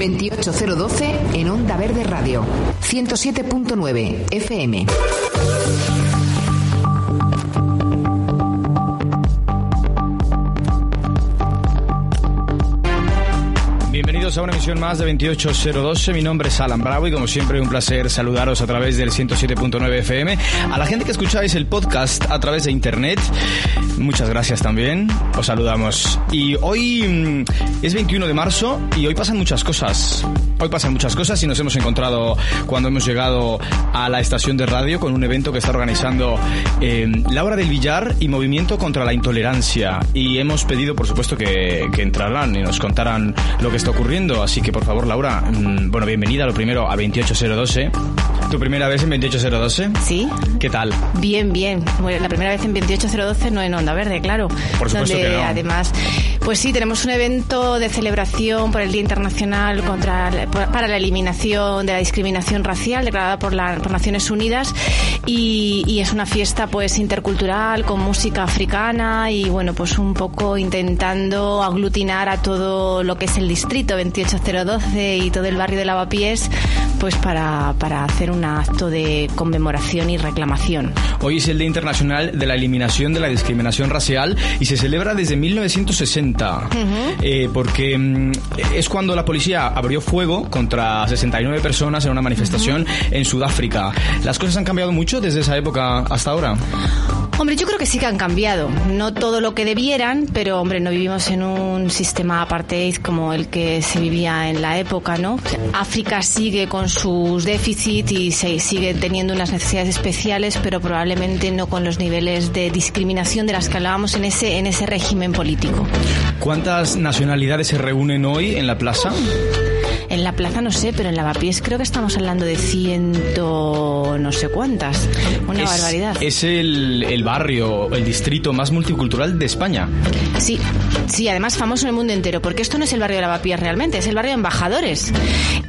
28012 en Onda Verde Radio. 107.9 FM. Bienvenidos a una emisión más de 28012. Mi nombre es Alan Bravo y como siempre un placer saludaros a través del 107.9 FM. A la gente que escucháis el podcast a través de internet, muchas gracias también. Os saludamos. Y hoy mm, es 21 de marzo y hoy pasan muchas cosas. Hoy pasan muchas cosas y nos hemos encontrado cuando hemos llegado a la estación de radio con un evento que está organizando eh, Laura del Villar y Movimiento contra la Intolerancia. Y hemos pedido, por supuesto, que, que entraran y nos contaran lo que está ocurriendo. Así que, por favor, Laura, mm, bueno, bienvenida lo primero a 28012. ¿Tu primera vez en 28012? Sí. ¿Qué tal? Bien, bien. Bueno, la primera vez en 28012 no en Onda Verde, claro. Por supuesto donde que no. además, pues sí, tenemos un evento de celebración por el Día Internacional contra la- para la eliminación de la discriminación racial declarada por, la, por Naciones Unidas y, y es una fiesta pues intercultural con música africana y bueno, pues un poco intentando aglutinar a todo lo que es el distrito 28012 y todo el barrio de Lavapiés pues para, para hacer un acto de conmemoración y reclamación. Hoy es el Día Internacional de la Eliminación de la Discriminación Racial y se celebra desde 1960, eh, porque mm, es cuando la policía abrió fuego contra 69 personas en una manifestación en Sudáfrica. ¿Las cosas han cambiado mucho desde esa época hasta ahora? Hombre, yo creo que sí que han cambiado. No todo lo que debieran, pero hombre, no vivimos en un sistema apartheid como el que se vivía en la época, ¿no? África sigue con sus déficits y se sigue teniendo unas necesidades especiales, pero probablemente no con los niveles de discriminación de las que hablábamos en ese en ese régimen político. ¿Cuántas nacionalidades se reúnen hoy en la plaza? En la plaza no sé, pero en Lavapiés creo que estamos hablando de ciento no sé cuántas. Una es, barbaridad. Es el, el barrio, el distrito más multicultural de España. Sí, sí, además famoso en el mundo entero, porque esto no es el barrio de Lavapiés realmente, es el barrio de embajadores.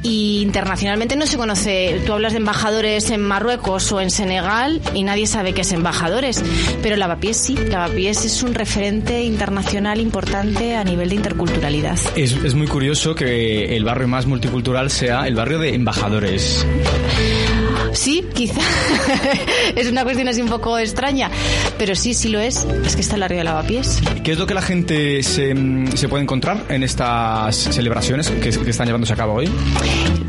Y internacionalmente no se conoce, tú hablas de embajadores en Marruecos o en Senegal y nadie sabe qué es embajadores, pero Lavapiés sí, Lavapiés es un referente internacional importante a nivel de interculturalidad. Es, es muy curioso que el barrio más multicultural sea el barrio de embajadores. Sí, quizá es una cuestión así un poco extraña, pero sí, sí lo es, es que está el barrio de Lavapiés. ¿Qué es lo que la gente se, mm, se puede encontrar en estas celebraciones que, que están llevándose a cabo hoy?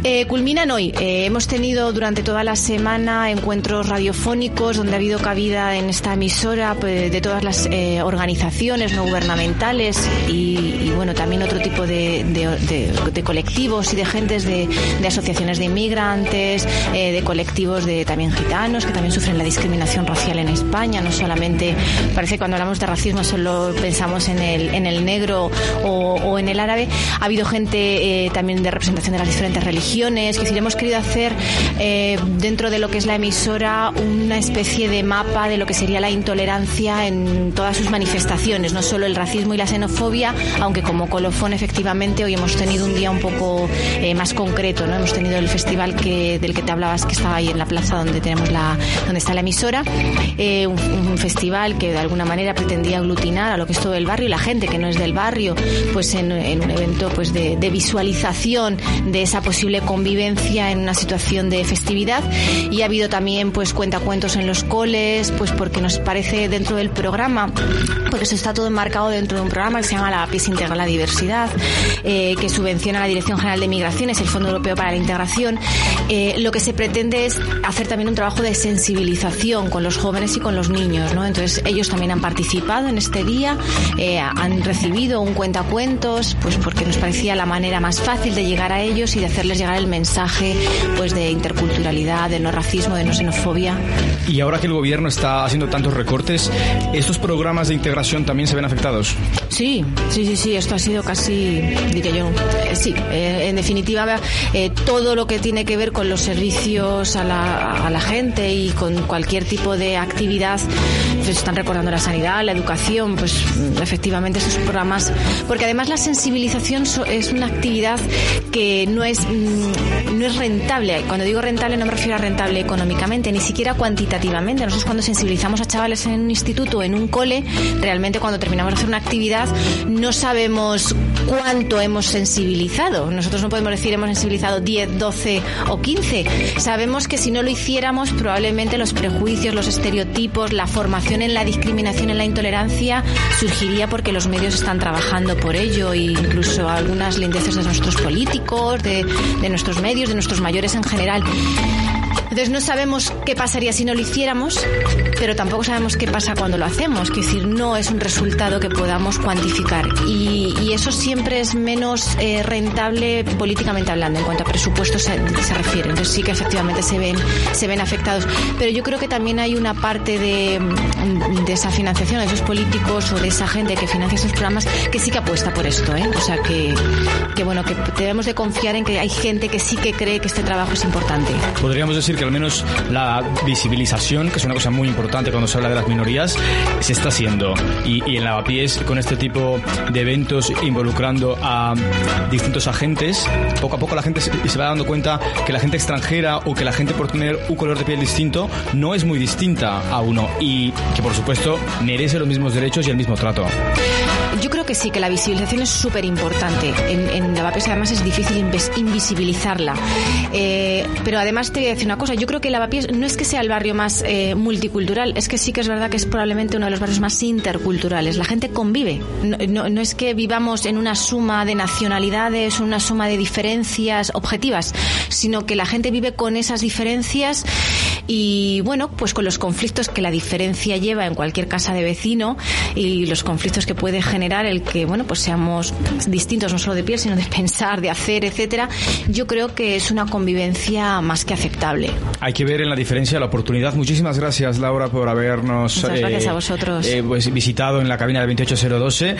Eh, culminan hoy. Eh, hemos tenido durante toda la semana encuentros radiofónicos donde ha habido cabida en esta emisora pues, de todas las eh, organizaciones no gubernamentales y, y, bueno también otro tipo de, de, de, de colectivos y de gentes de, de asociaciones de inmigrantes, eh, de colectivos de también gitanos que también sufren la discriminación racial en España. No solamente parece que cuando hablamos de racismo solo pensamos en el, en el negro o, o en el árabe. Ha habido gente eh, también de representación de las diferentes religiones. Es decir, hemos querido hacer eh, dentro de lo que es la emisora una especie de mapa de lo que sería la intolerancia en todas sus manifestaciones, no solo el racismo y la xenofobia, aunque como colofón efectivamente hoy hemos tenido un día un poco eh, más concreto, ¿no? Hemos tenido el festival que, del que te hablabas que estaba ahí en la plaza donde tenemos la donde está la emisora, eh, un, un, festival que de alguna manera pretendía aglutinar a lo que es todo el barrio y la gente que no es del barrio, pues en, en un evento pues de, de visualización de esa posible convivencia en una situación de festividad. Y ha habido también pues cuentacuentos en los coles pues porque nos parece dentro del programa porque eso está todo enmarcado dentro de un programa que se llama la PIS Integral la Diversidad eh, que subvenciona la Dirección General de Migraciones el Fondo Europeo para la Integración. Eh, lo que se pretende es es hacer también un trabajo de sensibilización con los jóvenes y con los niños, ¿no? Entonces ellos también han participado en este día, eh, han recibido un cuentacuentos, pues porque nos parecía la manera más fácil de llegar a ellos y de hacerles llegar el mensaje, pues de interculturalidad, de no racismo, de no xenofobia. Y ahora que el gobierno está haciendo tantos recortes, ¿estos programas de integración también se ven afectados? Sí, sí, sí, sí, esto ha sido casi, diría yo, eh, sí, eh, en definitiva, eh, todo lo que tiene que ver con los servicios a la, a la gente y con cualquier tipo de actividad, pues están recordando la sanidad, la educación, pues efectivamente esos programas, porque además la sensibilización es una actividad que no es, mm, no es rentable. Cuando digo rentable no me refiero a rentable económicamente, ni siquiera cuantitativamente. Nosotros cuando sensibilizamos a chavales en un instituto en un cole, realmente cuando terminamos de hacer una actividad no sabemos cuánto hemos sensibilizado. Nosotros no podemos decir hemos sensibilizado 10, 12 o 15. Sabemos que si no lo hiciéramos probablemente los prejuicios, los estereotipos, la formación en la discriminación, en la intolerancia surgiría porque los medios están trabajando por ello e incluso algunas lindeces de nuestros políticos, de, de nuestros medios, de nuestros mayores en general. Entonces no sabemos qué pasaría si no lo hiciéramos, pero tampoco sabemos qué pasa cuando lo hacemos. Es decir, no es un resultado que podamos cuantificar. Y, eso siempre es menos eh, rentable políticamente hablando, en cuanto a presupuestos se, se, refiere. Entonces sí que efectivamente se ven, se ven afectados. Pero yo creo que también hay una parte de, de esa financiación de esos políticos o de esa gente que financia esos programas que sí que apuesta por esto. ¿eh? O sea que, que bueno, que debemos de confiar en que hay gente que sí que cree que este trabajo es importante. Podríamos decir que al menos la visibilización, que es una cosa muy importante cuando se habla de las minorías, se está haciendo. Y, y en Lavapiés, con este tipo de eventos involucrando a distintos agentes, poco a poco la gente se, se va dando cuenta que la gente extranjera o que la gente por tener un color de piel distinto no es muy distinta a uno y que por supuesto merece los mismos derechos y el mismo trato. Yo creo que sí, que la visibilización es súper importante. En, en Lavapiés además es difícil invisibilizarla. Eh, pero además te voy a decir una cosa, yo creo que Lavapiés no es que sea el barrio más eh, multicultural, es que sí que es verdad que es probablemente uno de los barrios más interculturales. La gente convive. No, no, no es que vivamos en una suma de nacionalidades, una suma de diferencias objetivas, sino que la gente vive con esas diferencias y bueno, pues con los conflictos que la diferencia lleva en cualquier casa de vecino y los conflictos que puede generar el que bueno, pues seamos distintos no solo de piel, sino de pensar, de hacer, etcétera. Yo creo que es una convivencia más que aceptable. Hay que ver en la diferencia la oportunidad. Muchísimas gracias, Laura, por habernos gracias a vosotros. Eh, pues, visitado en la cabina del 28012.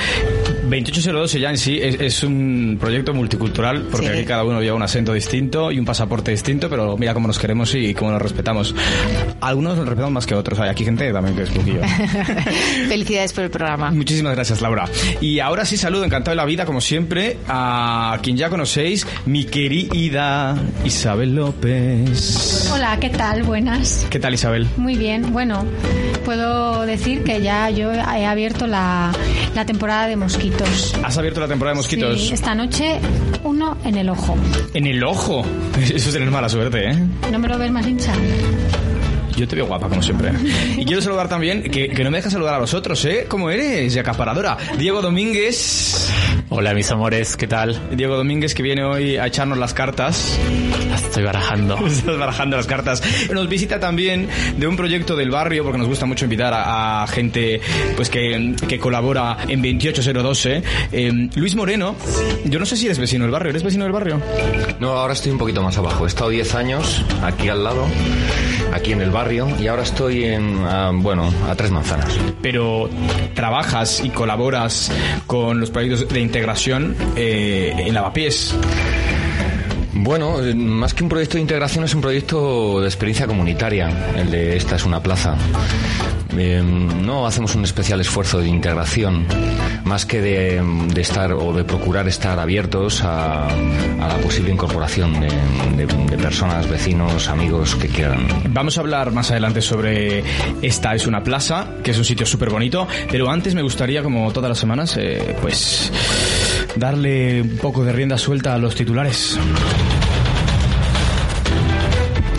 28012 ya en sí es, es un proyecto multicultural porque sí. aquí cada uno lleva un acento distinto y un pasaporte distinto, pero mira cómo nos queremos y cómo nos respetamos. Algunos nos respetamos más que otros. Hay aquí gente también que es poquillo. Felicidades por el programa. Muchísimas gracias, Laura. Y ahora sí saludo, encantado de la vida, como siempre, a quien ya conocéis, mi querida Isabel López. Hola, ¿qué tal? Buenas. ¿Qué tal, Isabel? Muy bien. Bueno, puedo decir que ya yo he abierto la, la temporada de mosquitos. ¿Has abierto la temporada de mosquitos? Sí, esta noche uno en el ojo. ¿En el ojo? Eso es tener mala suerte, ¿eh? ¿No me lo ves más hincha? Yo te veo guapa, como siempre. Y quiero saludar también, que, que no me dejas saludar a los otros, ¿eh? ¿Cómo eres? Y acaparadora. Diego Domínguez. Hola, mis amores, ¿qué tal? Diego Domínguez, que viene hoy a echarnos las cartas. Estoy barajando. Estás barajando las cartas. Nos visita también de un proyecto del barrio, porque nos gusta mucho invitar a, a gente pues que, que, colabora en 28012. Eh, Luis Moreno, yo no sé si eres vecino del barrio. ¿Eres vecino del barrio? No, ahora estoy un poquito más abajo. He estado 10 años aquí al lado, aquí en el barrio y ahora estoy en, uh, bueno, a tres manzanas. Pero trabajas y colaboras con los proyectos de integración eh, en Lavapiés. Bueno, más que un proyecto de integración es un proyecto de experiencia comunitaria, el de esta es una plaza. Eh, no hacemos un especial esfuerzo de integración, más que de, estar o de procurar estar abiertos a, la posible incorporación de, personas, vecinos, amigos que quieran. Vamos a hablar más adelante sobre esta es una plaza, que es un sitio súper bonito, pero antes me gustaría, como todas las semanas, eh, pues darle un poco de rienda suelta a los titulares.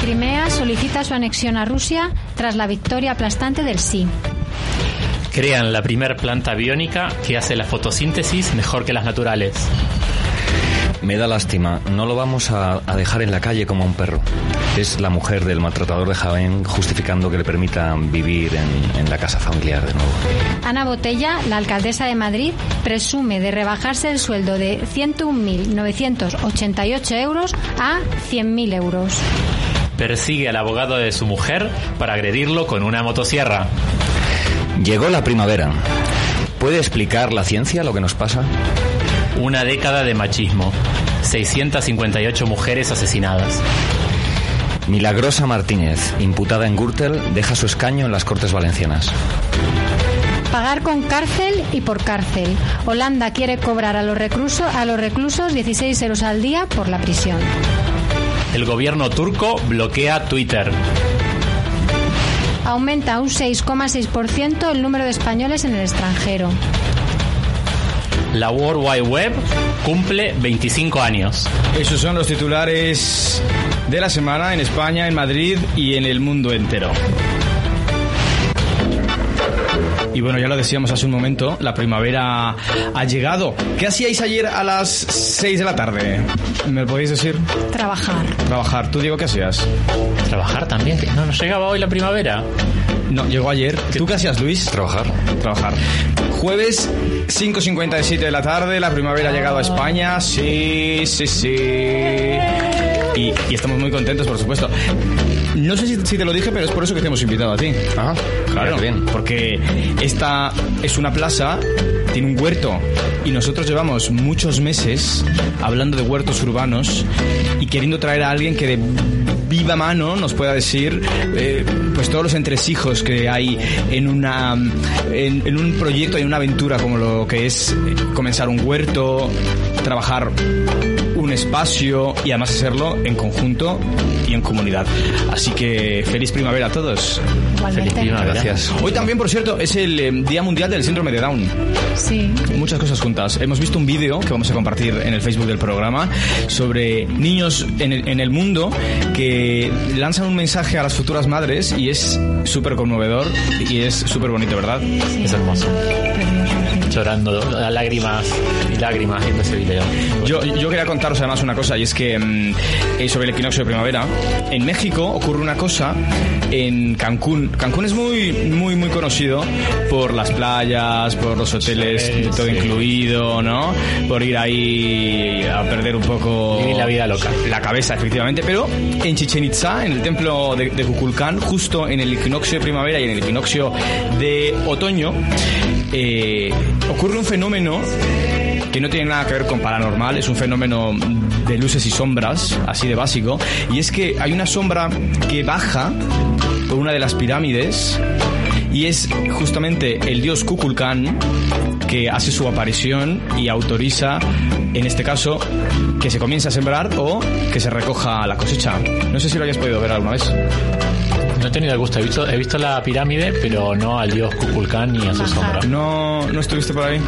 Crimea solicita su anexión a Rusia tras la victoria aplastante del sí. Crean la primer planta biónica que hace la fotosíntesis mejor que las naturales. Me da lástima. No lo vamos a, a dejar en la calle como a un perro. Es la mujer del maltratador de Jaén justificando que le permitan vivir en, en la casa familiar de nuevo. Ana Botella, la alcaldesa de Madrid, presume de rebajarse el sueldo de 101.988 euros a 100.000 euros. Persigue al abogado de su mujer para agredirlo con una motosierra. Llegó la primavera. ¿Puede explicar la ciencia lo que nos pasa? Una década de machismo. 658 mujeres asesinadas. Milagrosa Martínez, imputada en Gürtel, deja su escaño en las Cortes Valencianas. Pagar con cárcel y por cárcel. Holanda quiere cobrar a los reclusos, a los reclusos 16 euros al día por la prisión. El gobierno turco bloquea Twitter. Aumenta un 6,6% el número de españoles en el extranjero. La World Wide Web cumple 25 años. Esos son los titulares de la semana en España, en Madrid y en el mundo entero. Y bueno, ya lo decíamos hace un momento, la primavera ha llegado. ¿Qué hacíais ayer a las 6 de la tarde? ¿Me lo podéis decir? Trabajar. Trabajar. ¿Tú, Diego, qué hacías? Trabajar también. que No nos llegaba hoy la primavera. No, llegó ayer. ¿Tú qué hacías, Luis? Trabajar. Trabajar. Jueves 5.57 de la tarde, la primavera ha llegado a España. Sí, sí, sí. Y, y estamos muy contentos, por supuesto. No sé si, si te lo dije, pero es por eso que te hemos invitado a ti. Ah, Claro, bien. porque esta es una plaza, tiene un huerto. Y nosotros llevamos muchos meses hablando de huertos urbanos y queriendo traer a alguien que de viva mano nos pueda decir eh, pues todos los entresijos que hay en una en, en un proyecto en una aventura como lo que es eh, comenzar un huerto trabajar espacio y además hacerlo en conjunto y en comunidad. Así que feliz primavera a todos. Igualmente. Feliz primavera. Gracias. Hoy también, por cierto, es el eh, Día Mundial del Síndrome de Down. Sí. Muchas cosas juntas. Hemos visto un vídeo que vamos a compartir en el Facebook del programa sobre niños en el, en el mundo que lanzan un mensaje a las futuras madres y es súper conmovedor y es súper bonito, ¿verdad? Es hermoso. Llorando, lágrimas y lágrimas viendo ese video. Yo, yo quería contaros además una cosa y es que mm, eh, sobre el equinoccio de primavera, en México ocurre una cosa en Cancún. Cancún es muy, muy, muy conocido por las playas, por los hoteles, Sí, todo sí. incluido, ¿no? Por ir ahí a perder un poco Vivir la vida loca. la cabeza, efectivamente. Pero en Chichen Itza, en el templo de, de Kukulcán, justo en el equinoccio de primavera y en el equinoccio de otoño, eh, ocurre un fenómeno que no tiene nada que ver con paranormal, es un fenómeno de luces y sombras, así de básico, y es que hay una sombra que baja por una de las pirámides y es justamente el dios Kukulcán que hace su aparición y autoriza, en este caso, que se comience a sembrar o que se recoja la cosecha. No sé si lo hayas podido ver alguna vez. No he tenido el gusto. He visto, he visto la pirámide, pero no al dios Kukulcán ni a su sombra. No, no estuviste por ahí.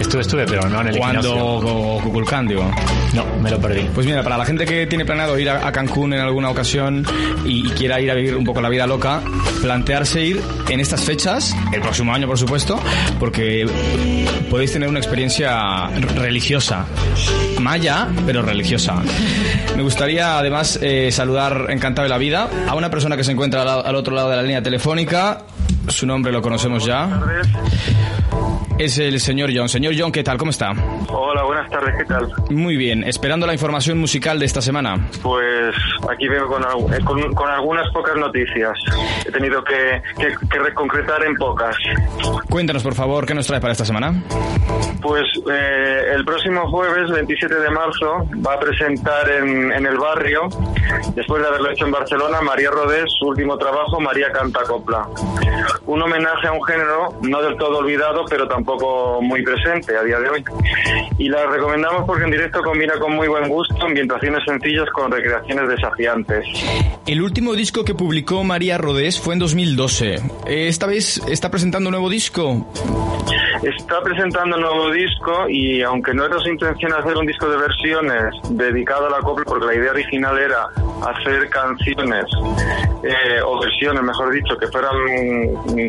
Estuve, estuve, pero no en el Cuando. Kukulcán, digo. No, me lo perdí. Pues mira, para la gente que tiene planeado ir a, a Cancún en alguna ocasión y, y quiera ir a vivir un poco la vida loca, plantearse ir en estas fechas, el próximo año por supuesto, porque podéis tener una experiencia religiosa, maya, pero religiosa. Me gustaría además eh, saludar encantado de la vida a una persona que se encuentra al, lado- al otro lado de la línea telefónica. Su nombre lo conocemos ya. Es el señor John. Señor John, ¿qué tal? ¿Cómo está? Hola, buenas tardes, ¿qué tal? Muy bien, esperando la información musical de esta semana. Pues aquí vengo con, eh, con, con algunas pocas noticias. He tenido que, que, que reconcretar en pocas. Cuéntanos, por favor, ¿qué nos trae para esta semana? Pues eh, el próximo jueves, 27 de marzo, va a presentar en, en el barrio, después de haberlo hecho en Barcelona, María Rodés, su último trabajo, María Canta Copla. Un homenaje a un género no del todo olvidado, pero tampoco muy presente a día de hoy. Y la recomendamos porque en directo combina con muy buen gusto ambientaciones sencillas con recreaciones desafiantes. El último disco que publicó María Rodés fue en 2012. Eh, ¿Esta vez está presentando un nuevo disco? Está presentando un nuevo disco y aunque no era su intención hacer un disco de versiones dedicado a la copla, porque la idea original era hacer canciones eh, o versiones, mejor dicho, que fueran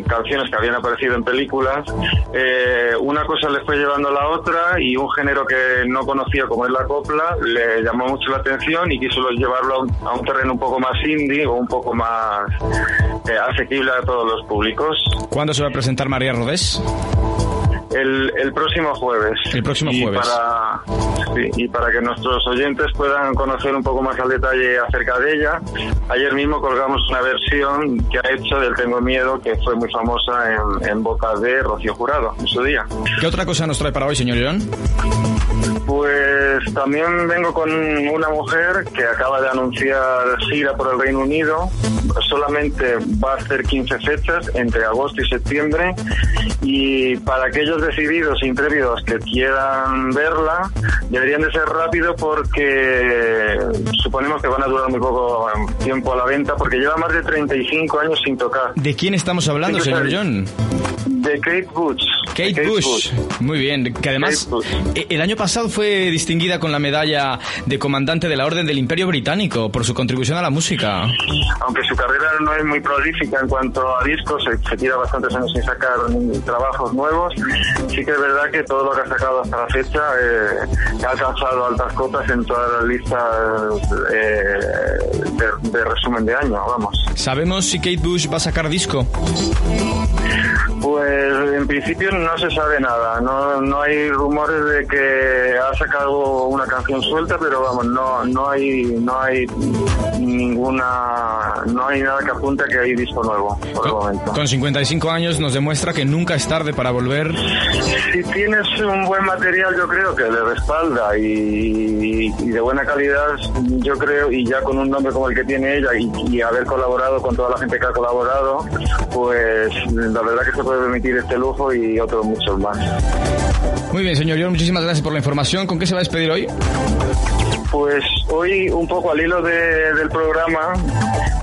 canciones que habían aparecido en películas, eh, una cosa le fue llevando a la otra y un género que no conocía como es la copla le llamó mucho la atención y quiso llevarlo a un terreno un poco más indie o un poco más eh, asequible a todos los públicos. ¿Cuándo se va a presentar María Rodés? El, el próximo jueves. El próximo jueves. Y para, y para que nuestros oyentes puedan conocer un poco más al detalle acerca de ella, ayer mismo colgamos una versión que ha hecho del Tengo Miedo, que fue muy famosa en, en boca de Rocío Jurado en su día. ¿Qué otra cosa nos trae para hoy, señor León? Pues también vengo con una mujer que acaba de anunciar gira por el Reino Unido. Solamente va a hacer 15 fechas entre agosto y septiembre. Y para aquellos decididos e intrépidos que quieran verla, deberían de ser rápido porque suponemos que van a durar muy poco tiempo a la venta porque lleva más de 35 años sin tocar. ¿De quién estamos hablando, señor John? De Kate Bush. Kate, Bush. Muy bien. Que además eh, el año pasado fue distinguida con la medalla de comandante de la Orden del Imperio Británico por su contribución a la música. Aunque su carrera no es muy prolífica en cuanto a discos, se, tira bastantes años sin sacar trabajos nuevos, sí que es verdad que todo lo que ha sacado hasta la fecha eh, ha alcanzado altas cotas en todas las listas eh, de, de resumen de año, vamos. ¿Sabemos si Kate Bush va a sacar disco? Pues en principio no se sabe nada, no, no hay rumores de que ha sacado una canción suelta, pero vamos, no, no hay, no hay ninguna, no hay nada que apunte a que hay disco nuevo por el momento. Con 55 años nos demuestra que nunca es tarde para volver. Si tienes un buen material, yo creo que le respalda y, y de buena calidad, yo creo, y ya con un nombre como el que tiene ella y, y haber colaborado con toda la gente que ha colaborado, pues la verdad que se puede permitir este lujo y otros muchos más. Muy bien, señor John, muchísimas gracias por la información. ¿Con qué se va a despedir hoy? Pues hoy, un poco al hilo de- del programa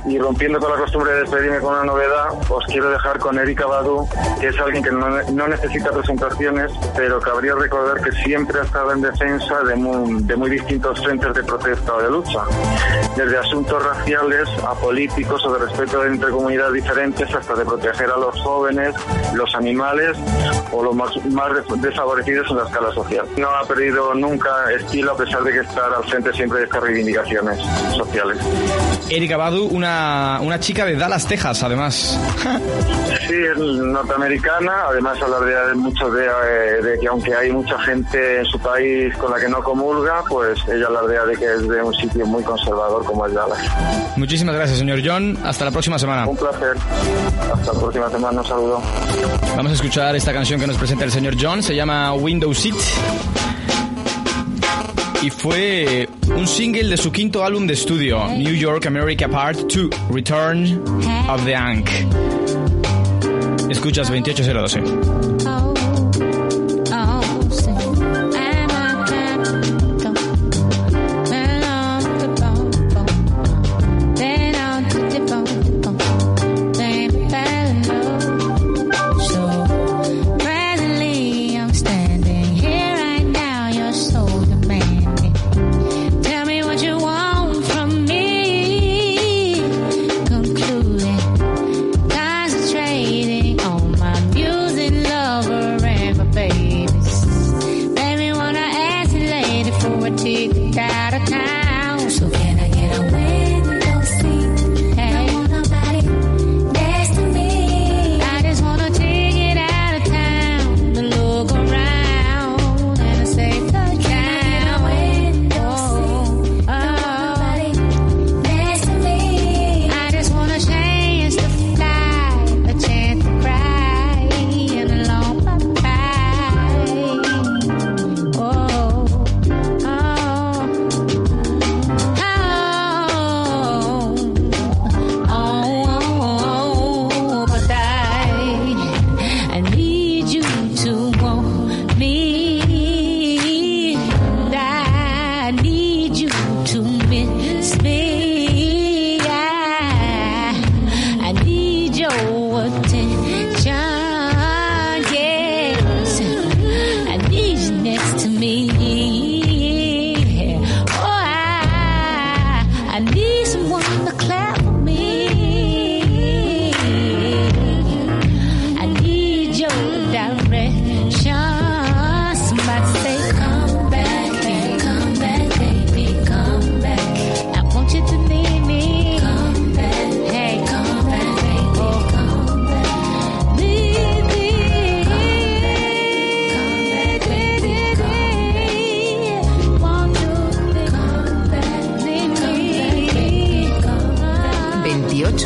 y rompiendo con la costumbre de despedirme con una novedad, os quiero dejar con Erika Badu, que es alguien que no, necesita presentaciones, pero cabría recordar que siempre ha estado en defensa de muy, de muy distintos frentes de protesta o de lucha, desde asuntos raciales a políticos o de respeto entre comunidades diferentes hasta de proteger a los jóvenes, los animales o los más, más desfavorecidos en la escala social. No ha perdido nunca estilo a pesar de que estar al frente siempre de estas reivindicaciones sociales. Erika Badu, una, una chica de Dallas, Texas, además. Sí, es norteamericana, además alardea mucho de, eh, de que aunque hay mucha gente en su país con la que no comulga, pues ella alardea de que es de un sitio muy conservador como es Dallas. Muchísimas gracias, señor John. Hasta la próxima semana. Un placer. Hasta la próxima semana, un saludo. Vamos a escuchar esta canción que nos presenta el señor John, se llama Window Seat. Y fue un single de su quinto álbum de estudio, New York America Part 2, Return of the Ankh. Escuchas 28012.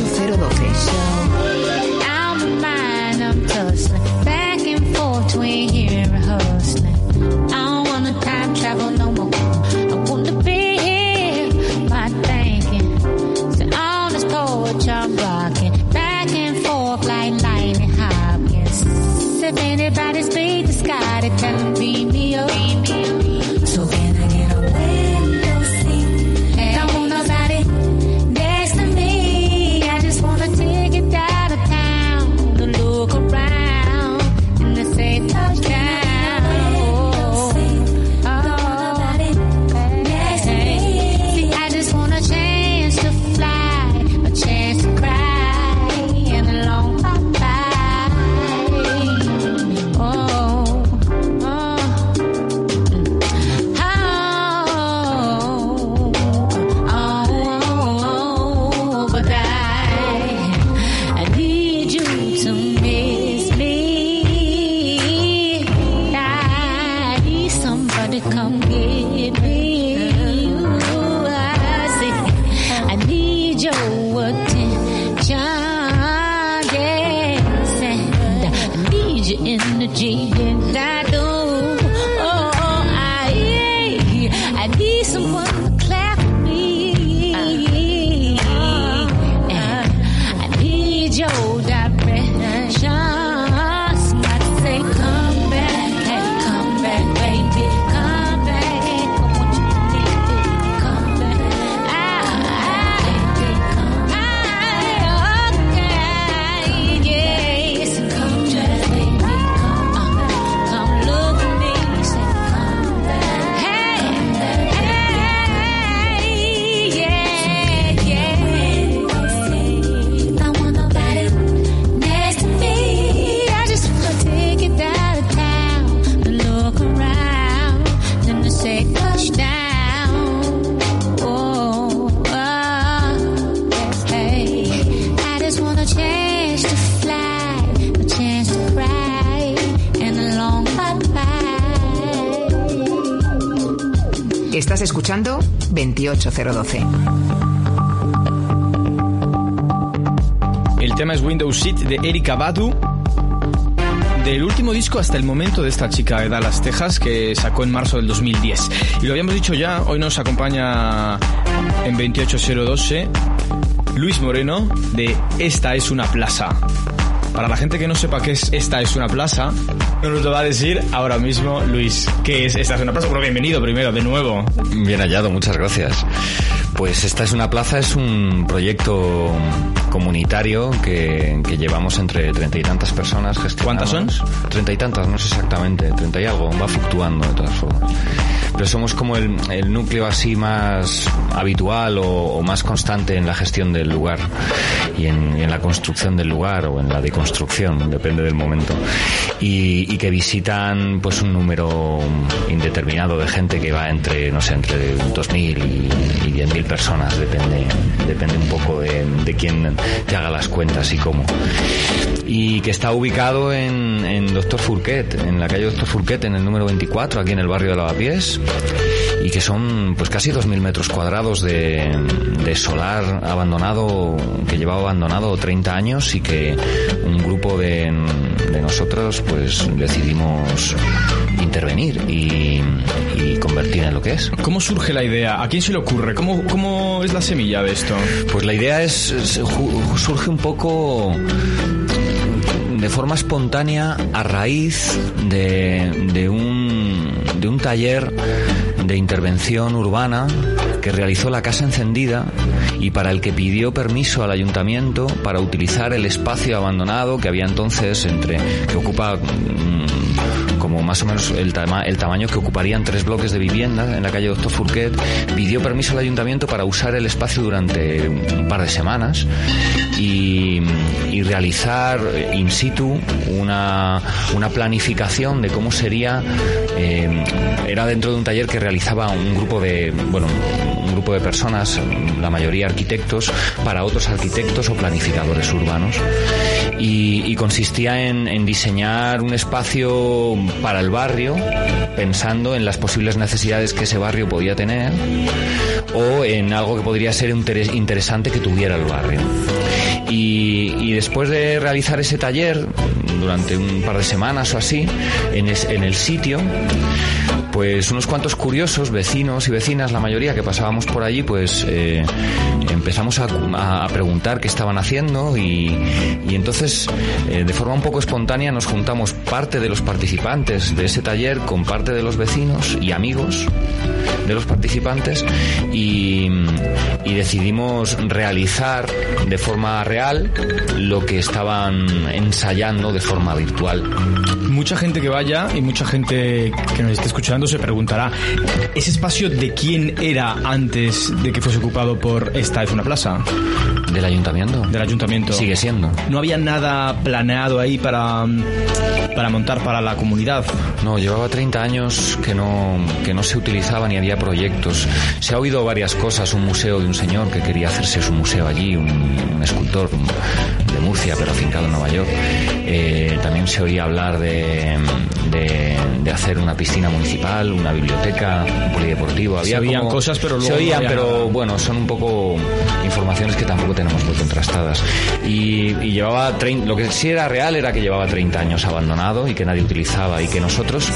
2012. Back and forth, we here rehearsed. Need someone to clap escuchando 28012. El tema es Windows Seat de Erika Badu. Del último disco hasta el momento de esta chica de Dallas, Texas, que sacó en marzo del 2010. Y lo habíamos dicho ya, hoy nos acompaña en 28012 Luis Moreno de Esta es una plaza. Para la gente que no sepa qué es Esta es una plaza, nos lo va a decir ahora mismo Luis. ¿Qué es Esta es una plaza? Bueno, bienvenido primero, de nuevo. Bien hallado, muchas gracias. Pues esta es una plaza, es un proyecto comunitario que, que llevamos entre treinta y tantas personas. ¿Cuántas son? Treinta y tantas, no sé exactamente, treinta y algo, va fluctuando de todas formas. Pero somos como el, núcleo así más habitual o, o más constante en la gestión del lugar y en, la construcción del lugar o en la deconstrucción, depende del momento. Y, y que visitan pues un número indeterminado de gente que va entre, no sé, entre 2.000 y, y 10.000 personas, depende, depende un poco de, de quién te haga las cuentas y cómo. Y que está ubicado en, en Doctor Furquet, en la calle Doctor Furquet, en el número 24, aquí en el barrio de Lavapiés y que son pues casi 2.000 metros cuadrados de, de solar abandonado, que llevaba abandonado 30 años y que un grupo de, de nosotros pues decidimos intervenir y, y convertir en lo que es. ¿Cómo surge la idea? ¿A quién se le ocurre? ¿Cómo, cómo es la semilla de esto? Pues la idea es, es- surge un poco de forma espontánea a raíz de, de un, de un taller de intervención urbana que realizó la Casa Encendida y para el que pidió permiso al ayuntamiento para utilizar el espacio abandonado que había entonces entre que ocupa mm, como más o menos el, tama- el tamaño que ocuparían tres bloques de vivienda en la calle Doctor Furquet, pidió permiso al ayuntamiento para usar el espacio durante un par de semanas y, realizar eh, in situ una, una planificación de cómo sería, eh, era dentro de un taller que realizaba un grupo de, bueno, un grupo de personas, la mayoría arquitectos, para otros arquitectos o planificadores urbanos. Y, consistía en diseñar un espacio para el barrio, pensando en las posibles necesidades que ese barrio podía tener, o en algo que podría ser interes- interesante que tuviera el barrio. Y, después de realizar ese taller, durante un par de semanas o así, en el sitio, pues unos cuantos curiosos, vecinos y vecinas, la mayoría que pasábamos por allí, pues eh, empezamos a, preguntar qué estaban haciendo y, y entonces eh, de forma un poco espontánea nos juntamos parte de los participantes de ese taller con parte de los vecinos y amigos de los participantes y, y decidimos realizar de forma real lo que estaban ensayando de forma virtual. Mucha gente que vaya y mucha gente que nos esté escuchando se preguntará, ¿ese espacio de quién era antes de que fuese ocupado por esta es una plaza? ¿Del ayuntamiento? Del ayuntamiento. Sigue siendo. No había nada planeado ahí para, para montar para la comunidad. No, llevaba 30 años que no, que no se utilizaba ni había proyectos. Se ha oído varias cosas, un museo de un señor que quería hacerse su museo allí, un, un escultor de Murcia, pero afincado en Nueva York. Eh, también se oía hablar de, de, de hacer una piscina municipal, una biblioteca, un polideportivo. Se Había oían como- cosas, pero luego Se no oían, había pero bueno, son un poco informaciones que tampoco tenemos muy contrastadas. Y, y llevaba 30, lo que sí era real era que llevaba 30 años abandonado y que nadie utilizaba y que nosotros,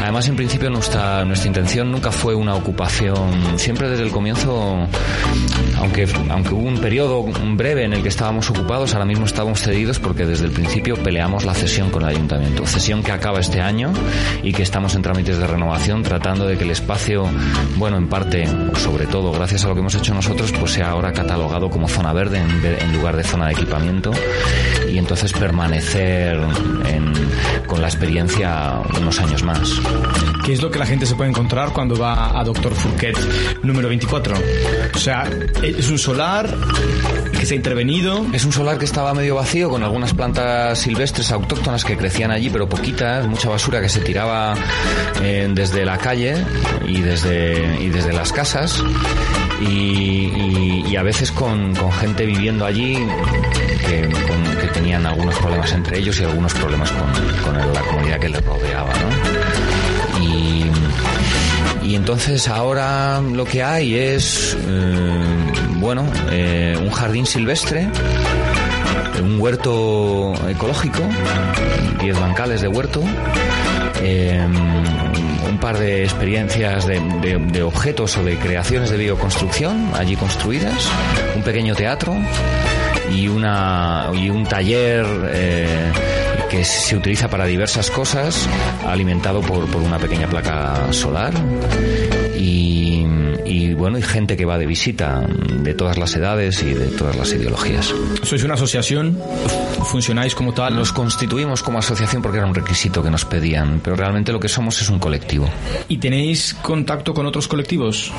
además en principio nuestra, nuestra intención nunca fue una ocupación, siempre desde el comienzo, aunque, aunque hubo un periodo breve en el que estábamos ocupados, ahora mismo estábamos cedidos porque desde el principio peleamos la cesión con el ayuntamiento. Cesión que acaba este año y que estamos en trámites de renovación tratando de que el espacio, bueno, en parte, o sobre todo gracias a lo que hemos hecho nosotros, pues sea ahora catalogado como zona verde en, en lugar de zona de equipamiento y entonces permanecer en- con la experiencia unos años más. ¿Qué es lo que la gente se puede encontrar cuando va a Doctor Fouquet número 24? O sea, es un solar que se ha intervenido. Es un solar que estaba medio vacío con algunas plantas silvestres autóctonas que crecían allí, pero poquitas, mucha basura que se tiraba eh, desde la calle y desde, y desde las casas. Y, y- y a veces con, con gente viviendo allí que, tenían algunos problemas entre ellos y algunos problemas con, la comunidad que les rodeaba. Y, y entonces ahora lo que hay es, eh, bueno, eh, un jardín silvestre, un huerto ecológico, 10 bancales de huerto, eh, un par de experiencias de, objetos o de creaciones de bioconstrucción allí construidas, un pequeño teatro y, una, y un taller eh, que se utiliza para diversas cosas, alimentado por, por una pequeña placa solar. Y bueno, y gente que va de visita de todas las edades y de todas las ideologías. Sois una asociación, funcionáis como tal. Nos constituimos como asociación porque era un requisito que nos pedían, pero realmente lo que somos es un colectivo. ¿Y tenéis contacto con otros colectivos?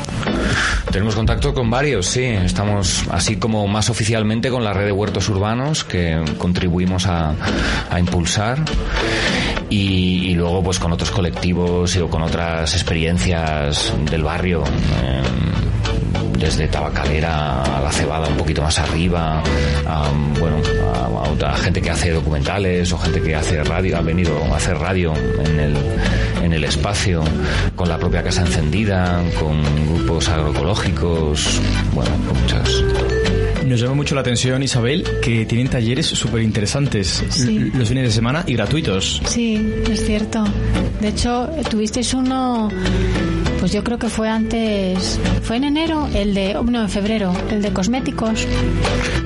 Tenemos contacto con varios, sí. Estamos así como más oficialmente con la red de huertos urbanos que contribuimos a, a impulsar. Y, y luego pues con otros colectivos o con otras experiencias del barrio. eh, desde tabacalera a la cebada un poquito más arriba, a, bueno, a, gente que hace documentales o gente que hace radio, ha venido a hacer radio en el, en el espacio, con la propia casa encendida, con grupos agroecológicos, bueno, con muchas. Nos llama mucho la atención, Isabel, que tienen talleres súper interesantes Sí. los fines de semana y gratuitos. Sí, es cierto. De hecho, tuvisteis uno, pues yo creo que fue antes, fue en enero, el de, oh, no, en febrero, el de cosméticos.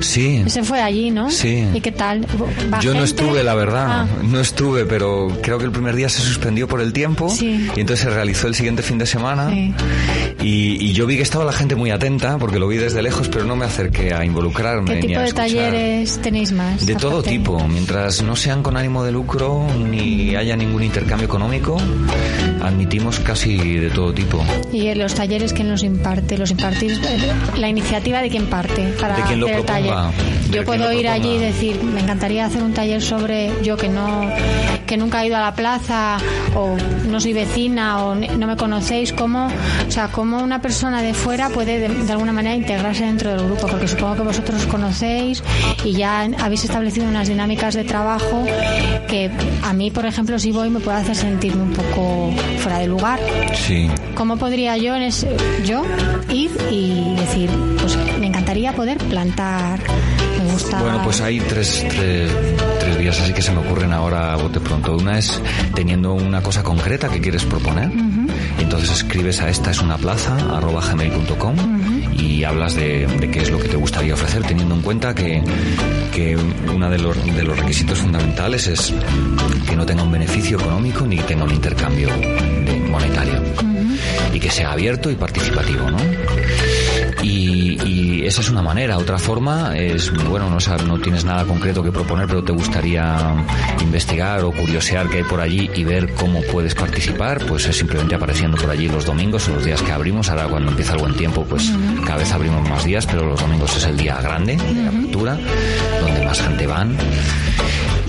Sí. Ese fue allí, ¿no? Sí. ¿Y qué tal? ¿Va Yo no estuve, la verdad, Ah, no estuve, pero creo que el primer día se suspendió por el tiempo Sí. y entonces se realizó el siguiente fin de semana Sí. y, y yo vi que estaba la gente muy atenta porque lo vi desde lejos, pero no me acerqué a involucrarme ¿Qué ni tipo a de escuchar. talleres tenéis más? De todo tipo, mientras no sean con ánimo de lucro ni haya ningún intercambio económico, admitimos casi de todo tipo. Y en los talleres que nos imparte, los impartís, eh, la iniciativa de quién parte para De quien lo hacer el taller. Yo quien puedo ir allí y decir, me encantaría hacer un taller sobre yo que no que nunca he ido a la plaza o no soy vecina o no me conocéis, cómo, o sea, cómo una persona de fuera puede de, de alguna manera integrarse dentro del grupo, porque supongo que vosotros os conocéis y ya habéis establecido unas dinámicas de trabajo que a mí, por ejemplo, si voy me puede hacer sentirme un poco fuera de lugar. Sí. ¿Cómo podría yo, en ese- yo ir y decir, pues me encantaría poder plantar, me gusta... Bueno, pues hay tres, tres, tres vías así que se me ocurren ahora a bote pronto. Una es teniendo una cosa concreta que quieres proponer. Entonces escribes a esta es una plaza arroba gmail.com y hablas de, de qué es lo que te gustaría ofrecer teniendo en cuenta que, que uno de los, de los requisitos fundamentales es que no tenga un beneficio económico ni tenga un intercambio de- monetario y que sea abierto y participativo, ¿no? Y, y esa es una manera. Otra forma es, bueno, no tienes nada concreto que proponer, pero te gustaría investigar o curiosear qué hay por allí y ver cómo puedes participar, pues es simplemente apareciendo por allí los domingos o los días que abrimos. Ahora cuando empieza el buen tiempo, pues cada vez abrimos más días, pero los domingos es el día grande de apertura, donde más gente van.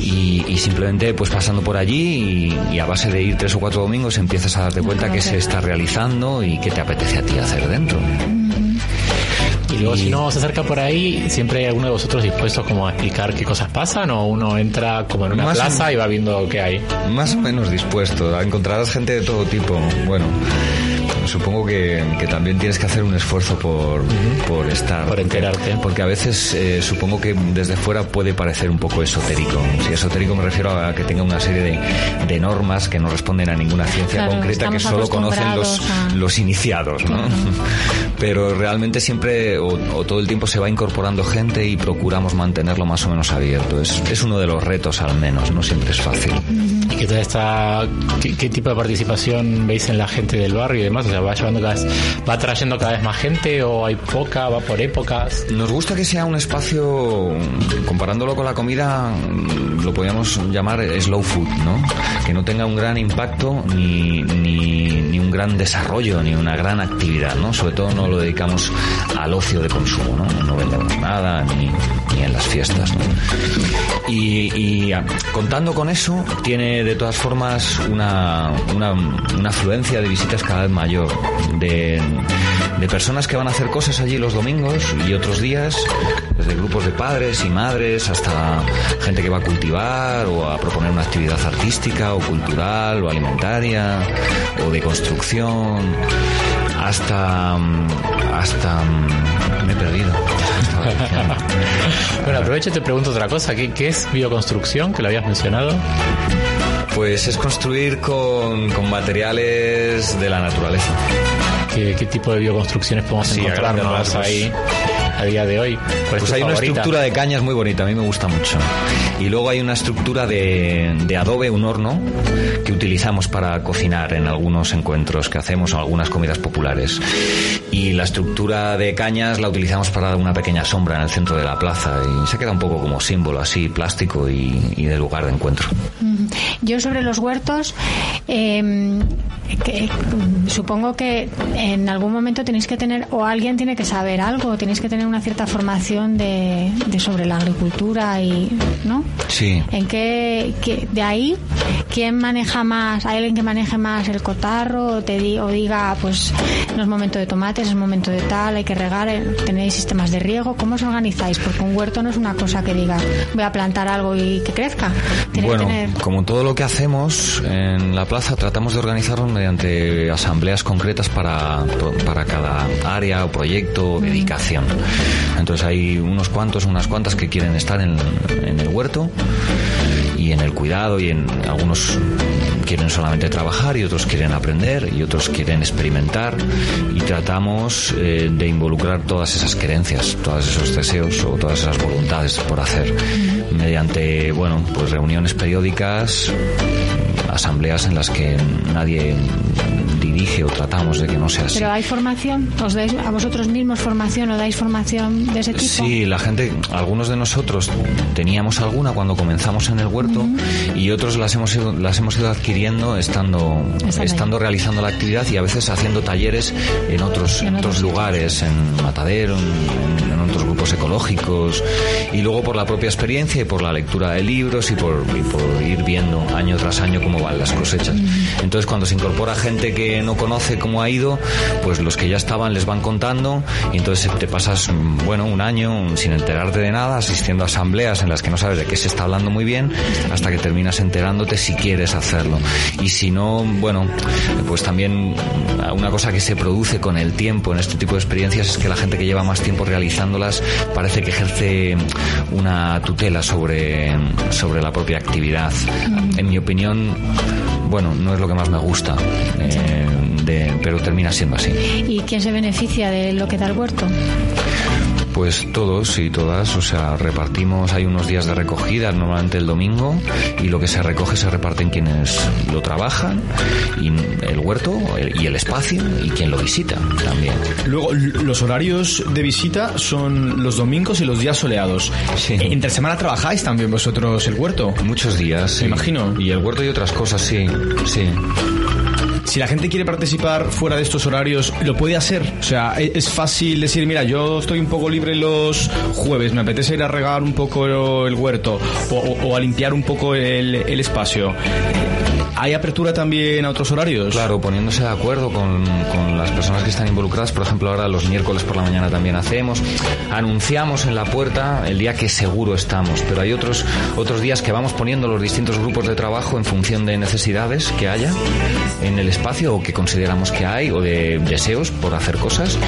Y, y simplemente pues pasando por allí y, y a base de ir tres o cuatro domingos empiezas a darte cuenta qué se está realizando y qué te apetece a ti hacer dentro. Y luego si uno se acerca por ahí, siempre hay alguno de vosotros dispuestos como a explicar qué cosas pasan o uno entra como en una Más o- plaza y va viendo qué hay. Más o menos dispuesto. Encontrarás gente de todo tipo. Bueno, supongo que, que también tienes que hacer un esfuerzo por, por estar. Por enterarte. Porque a veces eh, supongo que desde fuera puede parecer un poco esotérico. Si esotérico me refiero a que tenga una serie de, de normas que no responden a ninguna ciencia Claro, concreta que solo conocen los, a- los iniciados. ¿no? Pero realmente siempre o, o todo el tiempo se va incorporando gente y procuramos mantenerlo más o menos abierto. Es, es uno de los retos al menos, no siempre es fácil. ¿Y qué tipo de participación veis en la gente del barrio y demás? O sea, va llevando cada vez, va trayendo cada vez más gente o hay poca, va por épocas. Nos gusta que sea un espacio, comparándolo con la comida, lo podríamos llamar slow food, ¿no? Que no tenga un gran impacto ni, ni, ni un gran desarrollo, ni una gran actividad, ¿no? Sobre todo no lo dedicamos al ocio de consumo, ¿no? No vendemos nada, ni, ni en las fiestas, ¿no? Y, y, ah, contando con eso, tiene de todas formas una, una, una afluencia de visitas cada vez mayor, de, de personas que van a hacer cosas allí los domingos y otros días, desde grupos de padres y madres hasta gente que va a cultivar o a proponer una actividad artística o cultural o alimentaria o de construcción, hasta... mm, hasta... mm, me he perdido. Bueno, aprovecho y te pregunto otra cosa. ¿Qué, qué es bioconstrucción? Que lo habías mencionado. Pues es construir con, con materiales de la naturaleza. ¿Qué, qué tipo de bioconstrucciones podemos Sí, encontrarnos ahí a día de hoy? ¿Cuál es Pues tu hay una estructura de cañas muy bonita, a mí me gusta mucho. Y luego hay una estructura de, de adobe, un horno, que utilizamos para cocinar en algunos encuentros que hacemos o algunas comidas populares. Y la estructura de cañas la utilizamos para dar una pequeña sombra en el centro de la plaza y se queda un poco como símbolo así, plástico y, y de lugar de encuentro. Yo sobre los huertos, eh, que, supongo que en algún momento tenéis que tener, o alguien tiene que saber algo, tenéis que tener una cierta formación de, de sobre la agricultura y, ¿no? Sí. ¿En qué, qué- de ahí, quién maneja más? ¿Hay alguien que maneje más el cotarro o, te di- o diga, pues no es momento de tomates, es momento de tal, hay que regar, eh, tenéis sistemas de riego? ¿Cómo os organizáis? Porque un huerto no es una cosa que diga, voy a plantar algo y que crezca. Tiene Bueno, que tener... como todo lo que hacemos en la plaza, tratamos de organizarnos mediante asambleas concretas para, para cada área o proyecto o dedicación. Entonces hay unos cuantos, unas cuantas que quieren estar en, en el huerto y en el cuidado y en algunos quieren solamente trabajar y otros quieren aprender y otros quieren experimentar. Y tratamos eh, de involucrar todas esas querencias, todos esos deseos o todas esas voluntades por hacer. Mediante, bueno, pues reuniones periódicas, asambleas en las que nadie dirige o tratamos de que no sea así. Pero hay formación, os dais a vosotros mismos formación o dais formación de ese tipo. Sí, la gente, algunos de nosotros teníamos alguna cuando comenzamos en el huerto y otros las hemos ido, las hemos ido adquiriendo estando, Estando ahí. realizando la actividad y a veces haciendo talleres en otros, en otros otros lugares, en Matadero, en, en otros grupos ecológicos y luego por la propia experiencia y por la lectura de libros y por, y por ir viendo año tras año cómo van las cosechas. Entonces cuando se incorpora gente que no conoce cómo ha ido, pues los que ya estaban les van contando y entonces te pasas, bueno, un año sin enterarte de nada, asistiendo a asambleas en las que no sabes de qué se está hablando muy bien, hasta que terminas enterándote si quieres hacerlo. Y si no, bueno, pues también una cosa que se produce con el tiempo en este tipo de experiencias es que la gente que lleva más tiempo realizándolas parece que ejerce una tutela sobre, sobre la propia actividad. En mi opinión, bueno, no es lo que más me gusta, eh, de- pero termina siendo así. ¿Y quién se beneficia de lo que da el huerto? Pues todos y todas, o sea, repartimos, hay unos días de recogida, normalmente el domingo, y lo que se recoge se reparte en quienes lo trabajan, y el huerto el- y el espacio, y quien lo visita también. Luego, los horarios de visita son los domingos y los días soleados. Sí. Eh, ¿Entre semana trabajáis también vosotros el huerto? Muchos días, sí. Me imagino. Y el huerto y otras cosas, sí, sí. Si la gente quiere participar fuera de estos horarios, lo puede hacer. O sea, e- es fácil decir, mira, yo estoy un poco libre los jueves, me apetece ir a regar un poco el huerto o, o- a limpiar un poco el, el espacio. ¿Hay apertura también a otros horarios? Claro, poniéndose de acuerdo con, con las personas que están involucradas. Por ejemplo, ahora los miércoles por la mañana también hacemos. Anunciamos en la puerta el día que seguro estamos, pero hay otros, otros días que vamos poniendo los distintos grupos de trabajo en función de necesidades que haya en el espacio o que consideramos que hay o de deseos por hacer cosas.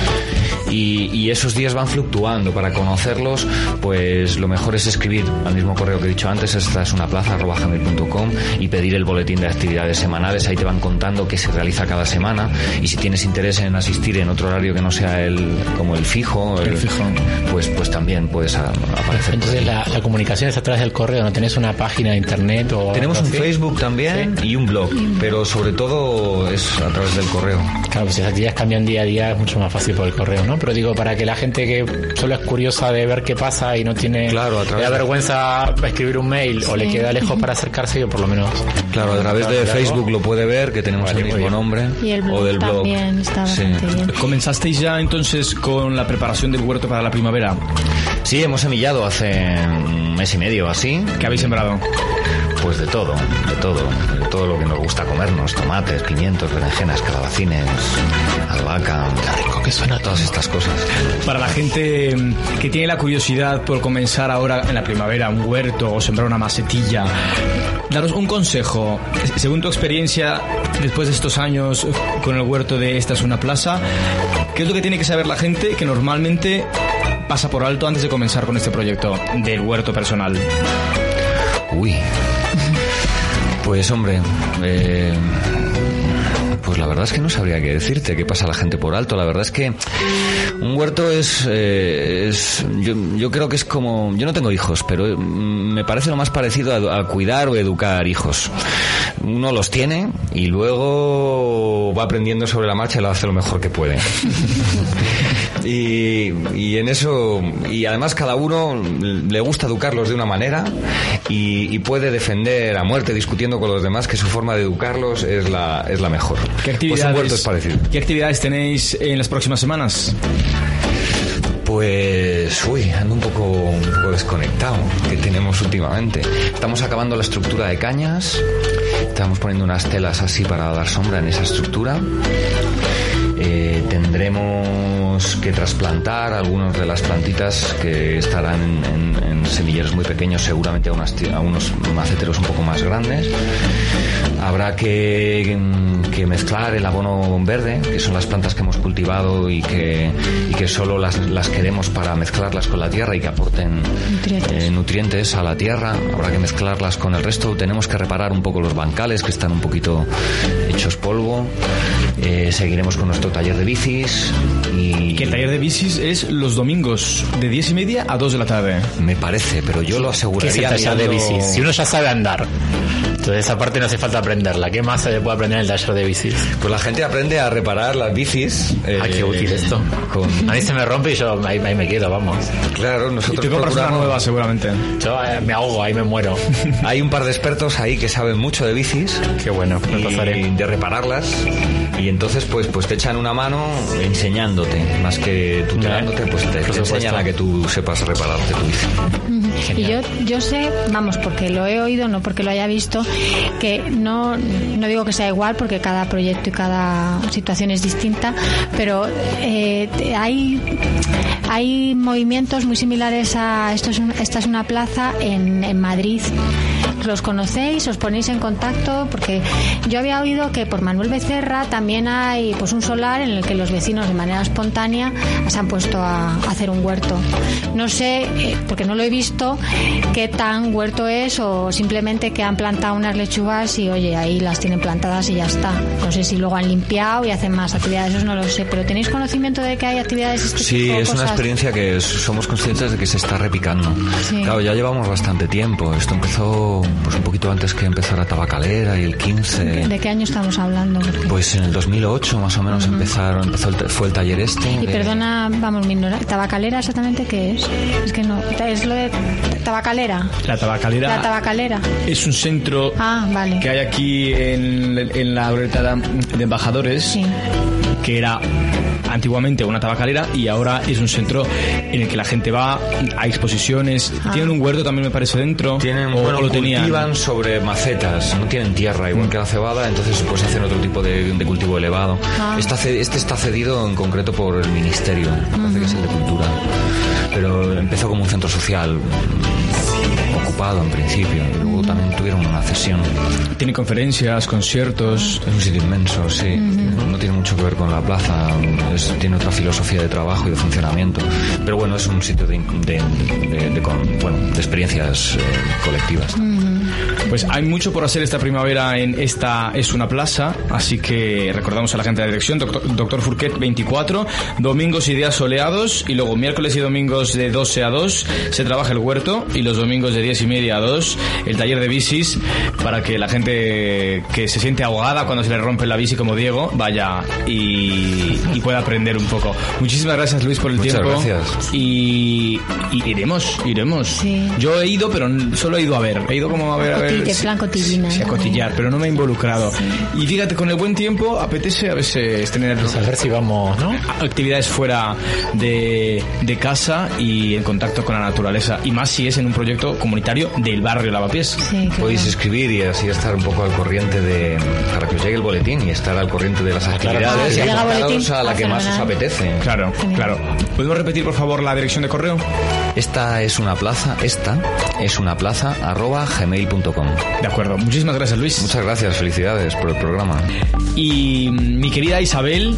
Y, y esos días van fluctuando. Para conocerlos, pues lo mejor es escribir al mismo correo que he dicho antes, esta es una plaza arroba gmail.com y pedir el boletín de actividades semanales. Ahí te van contando qué se realiza cada semana y si tienes interés en asistir en otro horario que no sea el como el fijo, El fijo. pues pues también puedes a- aparecer. Entonces la, la comunicación es a través del correo, ¿no tenés una página de internet o Tenemos un así? Facebook también y un blog, pero sobre todo es a través del correo. Claro, pues si las actividades cambian día a día es mucho más fácil por el correo, ¿no? Pero digo, para que la gente que solo es curiosa de ver qué pasa y no tiene Claro, a le da vergüenza escribir un mail o le queda lejos para acercarse, yo por lo menos. Claro, a través de Facebook lo puede ver, que tenemos Vale, el mismo nombre. Y el blog o del blog. también está Sí. bien. ¿Comenzasteis ya entonces con la preparación del huerto para la primavera? Sí, hemos semillado hace un mes y medio así. ¿Qué habéis sembrado? Pues de todo, de todo, de todo lo que nos gusta comernos, tomates, pimientos, berenjenas, calabacines, albahaca, rico que suena todas estas cosas. Para la gente que tiene la curiosidad por comenzar ahora en la primavera un huerto o sembrar una macetilla, daros un consejo. Según tu experiencia, después de estos años con el huerto de Esta es una plaza, ¿qué es lo que tiene que saber la gente que normalmente pasa por alto antes de comenzar con este proyecto del huerto personal? Uy. Pues hombre, eh, la verdad es que no sabría qué decirte, qué pasa la gente por alto. La verdad es que un huerto es, eh, es yo, yo creo que es como, yo no tengo hijos, pero mm, me parece lo más parecido a, cuidar o educar hijos. Uno los tiene y luego va aprendiendo sobre la marcha y lo hace lo mejor que puede. Y, y en eso, y además cada uno le gusta educarlos de una manera y, y puede defender a muerte discutiendo con los demás que su forma de educarlos es la, es la mejor. ¿Qué Pues un huerto actividades, es parecido. ¿Qué actividades tenéis en las próximas semanas? Pues, uy, ando un poco, un poco desconectado que tenemos últimamente. Estamos acabando la estructura de cañas, estamos poniendo unas telas así para dar sombra en esa estructura. Eh, tendremos que trasplantar algunas de las plantitas que estarán en, en- en semilleros muy pequeños, seguramente a, unas ti- a unos maceteros un poco más grandes. Habrá que, que mezclar el abono verde, que son las plantas que hemos cultivado y que, y que solo las, las queremos para mezclarlas con la tierra y que aporten Nutrientes. eh, nutrientes a la tierra. Habrá que mezclarlas con el resto. Tenemos que reparar un poco los bancales que están un poquito hechos polvo. Eh, seguiremos con nuestro taller de bicis y Que el taller de bicis es los domingos de 10 y media a 2 de la tarde. me parece, pero yo lo ¿Qué es aseguraría el taller de bicis? Si uno ya sabe andar, entonces esa parte no hace falta aprenderla. ¿Qué más se puede aprender en el taller de bicis? Pues la gente aprende a reparar las bicis. Ah, qué eh, útil esto. Con, A mí se me rompe y yo ahí, ahí me quedo, vamos. claro, Y nosotros te compras una nueva seguramente. Yo eh, me ahogo, ahí me muero. Hay un par de expertos ahí que saben mucho de bicis Qué bueno, me pasaré. y de repararlas y Y entonces, pues, pues te echan una mano enseñándote, más que tutelándote, pues te, te enseñan a que tú sepas repararte tu bici. Y yo, yo sé, vamos, porque lo he oído, no porque lo haya visto, que no, no digo que sea igual, porque cada proyecto y cada situación es distinta, pero eh, hay, hay movimientos muy similares a esto es un- esta es una plaza en, en Madrid. ¿Los conocéis? ¿Os ponéis en contacto? Porque yo había oído que por Manuel Becerra también hay pues un solar en el que los vecinos de manera espontánea se han puesto a, a hacer un huerto. No sé, eh, porque no lo he visto, qué tan huerto es o simplemente que han plantado unas lechugas y oye, ahí las tienen plantadas y ya está. No sé si luego han limpiado y hacen más actividades, eso no lo sé, pero ¿tenéis conocimiento de que hay actividades de este Sí, tipo? es una experiencia que somos conscientes de que se está repicando. Sí. Claro, ya llevamos bastante tiempo. Esto empezó pues un poquito antes que empezara Tabacalera y el 15. ¿De qué año estamos hablando? Pues en el 2008 más o menos empezaron, empezó el, fue el taller este. Y de- perdona, vamos, mi ignorancia, ¿tabacalera exactamente qué es? Es que no, es lo de tabacalera. La tabacalera La tabacalera. es un centro Ah, vale. que hay aquí en, en la glorieta de de embajadores Sí. Que era antiguamente una tabacalera y ahora es un centro en el que la gente va a exposiciones Ah. tienen un huerto también me parece dentro Tienen, o, bueno, o lo tenían cultivan sobre macetas, no tienen tierra, igual que la cebada, entonces pues hacen otro tipo de, de cultivo elevado. Ah. Está este está cedido en concreto por el ministerio, me parece que es el de cultura, pero empezó como un centro social mm, ocupado en principio, y luego también tuvieron una cesión. tiene conferencias conciertos Es un sitio inmenso, sí. No tiene mucho que ver con la plaza, es- tiene otra filosofía de trabajo y de funcionamiento. Pero bueno, es un sitio de, de- de- de con- bueno, de experiencias eh, colectivas. Pues hay mucho por hacer esta primavera en esta es una plaza, así que recordamos a la gente de la dirección, doctor, doctor Furquet 24, domingos y días soleados, y luego miércoles y domingos de 12 a 2 se trabaja el huerto, y los domingos de 10 y media a 2 el taller de bicis, para que la gente que se siente ahogada cuando se le rompe la bici como Diego, vaya y, y pueda aprender un poco. Muchísimas gracias Luis por el Muchas tiempo. gracias. Y, y iremos, iremos. Sí. Yo he ido, pero solo he ido a ver. He ido como a ver, a ver. Coti- de sí, plan cotillina, sí, a cotillar, pero no me he involucrado. Y fíjate, con el buen tiempo apetece a veces tener Pues a ver si vamos, ¿no? actividades fuera de, de casa y en contacto con la naturaleza. Y más si es en un proyecto comunitario del barrio Lavapiés. Sí, claro. Podéis escribir y así estar un poco al corriente de... para que os llegue el boletín y estar al corriente de las claro. actividades Ah, y a la ah, que más os apetece. Claro, claro. ¿Podemos repetir, por favor, la dirección de correo? Esta es una plaza, esta es una plaza arroba gmail.com. De acuerdo. Muchísimas gracias, Luis. Muchas gracias, felicidades por el programa. Y mm, mi querida Isabel,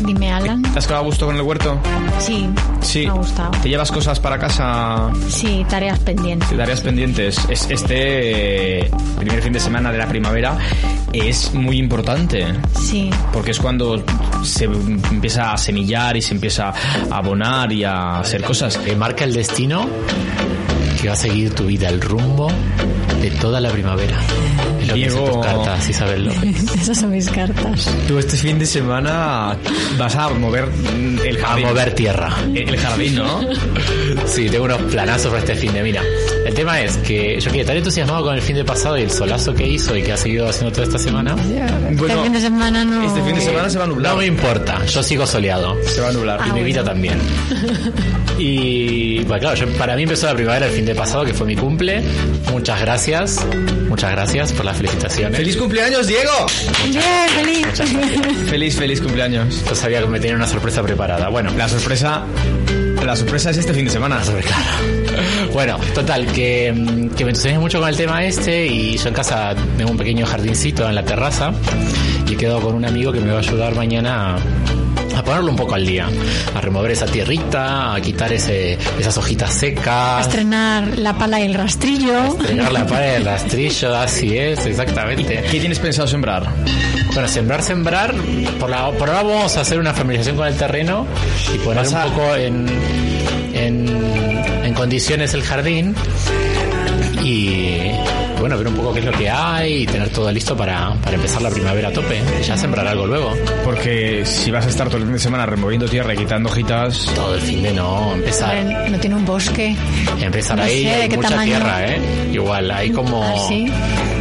Dime, Alan. ¿te has quedado a gusto con el huerto? Sí, Sí. me ha gustado. ¿Te llevas cosas para casa? Sí, tareas pendientes. Tareas pendientes. Es, este eh, primer fin de semana de la primavera es muy importante. Sí, Porque es cuando se empieza a semillar y se empieza a abonar y a hacer cosas. Que marca el destino que va a seguir tu vida, el rumbo de toda la primavera. Es lo que Diego- dicen tus cartas, Isabel López. esas son mis cartas. Tú este fin de semana vas a mover el A jardín. mover tierra. El jardín, ¿no? Sí, tengo unos planazos para este fin de. Mira, el tema es que yo quedé tan entusiasmado con el fin de pasado y el solazo que hizo y que ha seguido haciendo toda esta semana. este fin de semana no. Este fin de semana se va a nublar. No me importa, yo sigo soleado. Se va a nublar. Y Ah, mi vida bueno. también. Y bueno, claro, yo- para mí empezó la primavera el fin de pasado, que fue mi cumple. Muchas gracias. Muchas gracias por las felicitaciones. ¡Feliz cumpleaños, Diego! Bien, feliz. Feliz, feliz cumpleaños. Yo sabía que me tenía una sorpresa preparada. Bueno, La sorpresa... La sorpresa es este fin de semana. sobre claro. Bueno, total, que, que me entusiasmé mucho con el tema este y yo en casa tengo un pequeño jardincito en la terraza y he quedado con un amigo que me va a ayudar mañana a, a ponerlo un poco al día, a remover esa tierrita, a quitar ese, esas hojitas A secas, estrenar la pala y el rastrillo. Entregar la pared del rastrillo, así es, exactamente. ¿Qué tienes pensado sembrar? Bueno, sembrar, sembrar, por, la, por ahora vamos a hacer una familiarización con el terreno y poner Vas un a- poco en, en, en condiciones el jardín y bueno, ver un poco qué es lo que hay y tener todo listo para, para empezar la primavera a tope. Y ya sembrar algo luego. Porque si vas a estar todo el fin de semana removiendo tierra y quitando hojitas... Todo el fin de no, empezar... No tiene un bosque. Empezar No ahí, sé, ¿de hay mucha tamaño? tierra, ¿eh? Igual, hay como, ¿Ah, sí?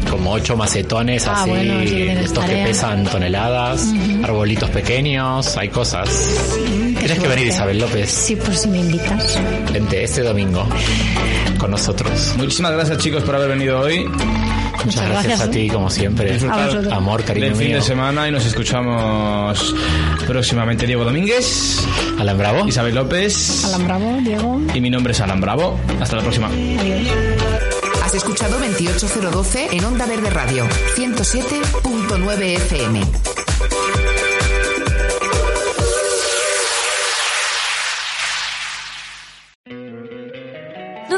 como ocho macetones Ah, así, bueno, estos que pesan toneladas, arbolitos pequeños, hay cosas. Tienes que venir. Isabel López. Sí, por si me invitas. Vente este domingo con nosotros. Muchísimas gracias chicos por haber venido hoy. Muchas, Muchas gracias, gracias. a ti, como siempre. A. Amor, cariño del fin mío. de semana y nos escuchamos próximamente Diego Domínguez, Alan Bravo. Isabel López Alan Bravo, Diego. y mi nombre es Alan Bravo. Hasta la próxima. Adiós. Has escuchado 28012 en Onda Verde Radio, 107.9 FM.